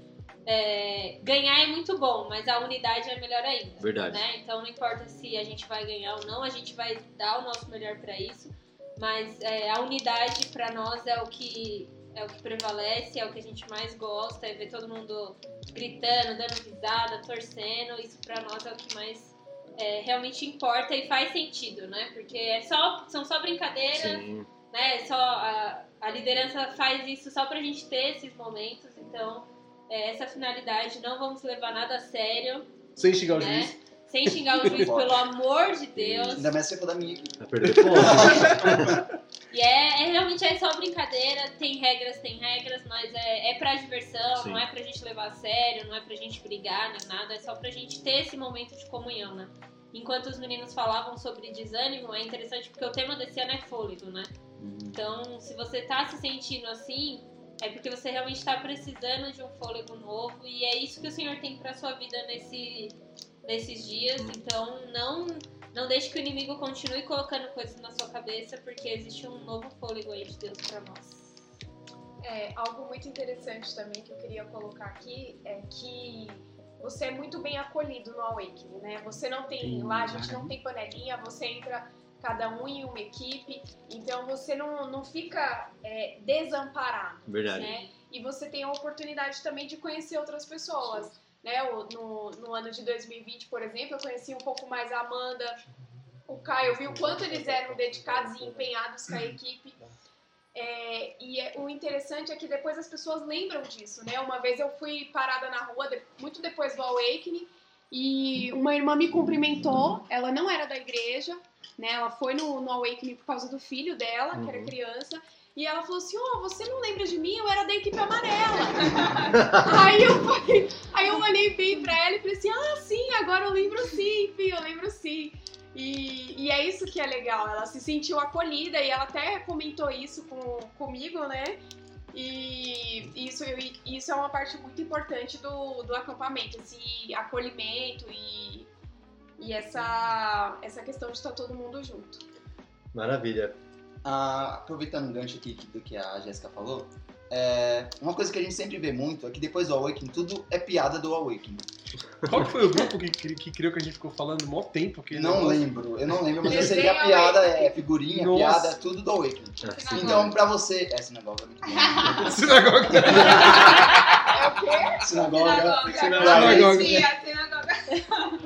é, ganhar é muito bom, mas a unidade é melhor ainda. Verdade. né? Então não importa se a gente vai ganhar ou não, a gente vai dar o nosso melhor pra isso. Mas é, a unidade pra nós é o que é o que prevalece, é o que a gente mais gosta, é ver todo mundo gritando, dando risada, torcendo. Isso pra nós é o que mais é, realmente importa e faz sentido, né? Porque é só, são só brincadeiras, Sim. né? Só a, a liderança faz isso só pra gente ter esses momentos, então é essa finalidade, não vamos levar nada a sério, Sem xingar o né? juiz. Sem xingar o juiz, pelo amor de Deus. Ainda mais se for da minha. Vai perder ponto. E é, é realmente é só brincadeira, tem regras, tem regras, mas é, é pra diversão, Sim. não é pra gente levar a sério, não é pra gente brigar, nem nada, é só pra gente ter esse momento de comunhão, né? Enquanto os meninos falavam sobre desânimo, é interessante porque o tema desse ano é fôlego, né? Então, se você tá se sentindo assim, é porque você realmente tá precisando de um fôlego novo e é isso que o Senhor tem pra sua vida nesse, nesses dias. Então, não não deixe que o inimigo continue colocando coisas na sua cabeça, porque existe um novo fôlego aí de Deus pra nós. É, algo muito interessante também que eu queria colocar aqui é que você é muito bem acolhido no Awakening, né? Você não tem, lá a gente não tem panelinha, você entra cada um em uma equipe, então você não, não fica é, desamparado, Verdade. né? E você tem a oportunidade também de conhecer outras pessoas, né? No, no ano de 2020, por exemplo, eu conheci um pouco mais a Amanda, o Caio, eu vi o quanto eles eram dedicados e empenhados com a equipe. É, e é- o interessante é que depois as pessoas lembram disso, né? Uma vez eu fui parada na rua, muito depois do Awakening, e uma irmã me cumprimentou, ela não era da igreja, né? Ela foi no, no Awakening por causa do filho dela, que era Uhum. criança, e ela falou assim, ó, você não lembra de mim? Eu era da equipe amarela. aí, eu falei, aí eu olhei bem pra ela e falei assim, ah, sim, agora eu lembro sim, Fih, eu lembro sim. E, e é isso que é legal, ela se sentiu acolhida e ela até comentou isso com, comigo, né? E isso, isso é uma parte muito importante do, do acampamento, esse acolhimento e, e essa, essa questão de estar todo mundo junto. Maravilha. Ah, aproveitando o gancho aqui do que a Jéssica falou, é, uma coisa que a gente sempre vê muito é que depois do Awakening, tudo é piada do Awakening. Qual que foi o grupo que, cri- que criou que a gente ficou falando um mó tempo? Que Não lembro, eu não lembro, mas eu sei que a piada é figurinha, Nossa. piada, é tudo do Awakening. Assim, Então, pra você. É, sinagoga é muito bom. Sinagoga. É o quê? Sinagoga. Sinagoga. Sim, a sinagoga.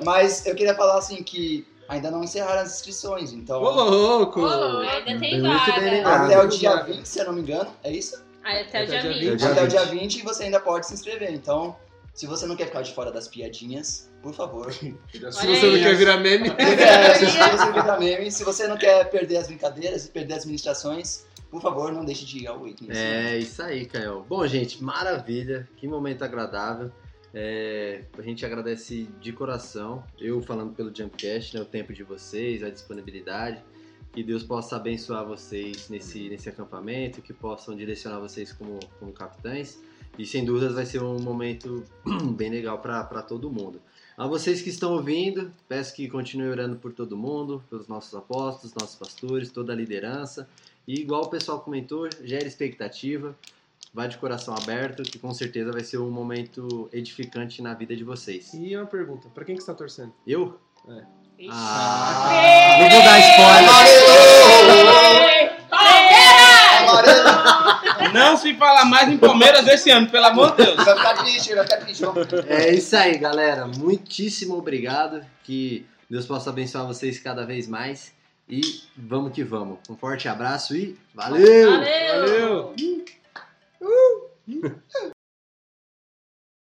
Mas eu queria falar assim que ainda não encerraram as inscrições, então. Ô, louco! Ô, louco. Ainda tem muito bem vaga. lembrado. Até o dia 20, se eu não me engano, é isso? Aí até o dia dia 20. 20. Dia Até o 20. dia 20 você ainda pode se inscrever. Então, se você não quer ficar de fora das piadinhas, por favor. Se Olha você não quer virar meme. É, se você virar meme, se você não quer perder as brincadeiras e perder as ministrações, por favor, não deixe de ir ao Awakening. É isso aí, Caio. Bom, gente, maravilha. Que momento agradável. É, a gente agradece de coração, eu falando pelo Jumpcast, né, o tempo de vocês, a disponibilidade. Que Deus possa abençoar vocês nesse, nesse acampamento, que possam direcionar vocês como, como capitães. E sem dúvidas vai ser um momento bem legal para todo mundo. A vocês que estão ouvindo, peço que continuem orando por todo mundo, pelos nossos apóstolos, nossos pastores, toda a liderança. E igual o pessoal comentou, gera expectativa, vai de coração aberto, que com certeza vai ser um momento edificante na vida de vocês. E uma pergunta, pra quem que você tá torcendo? Eu? É. Ah, não vou dar spoiler. Não se fala mais em Palmeiras esse ano, pelo amor de Deus. Vai ficar triste, vai ficar triste. É isso aí, galera. Muitíssimo obrigado. Que Deus possa abençoar vocês cada vez mais. E vamos que vamos. Um forte abraço e valeu! Valeu! Valeu! Uh!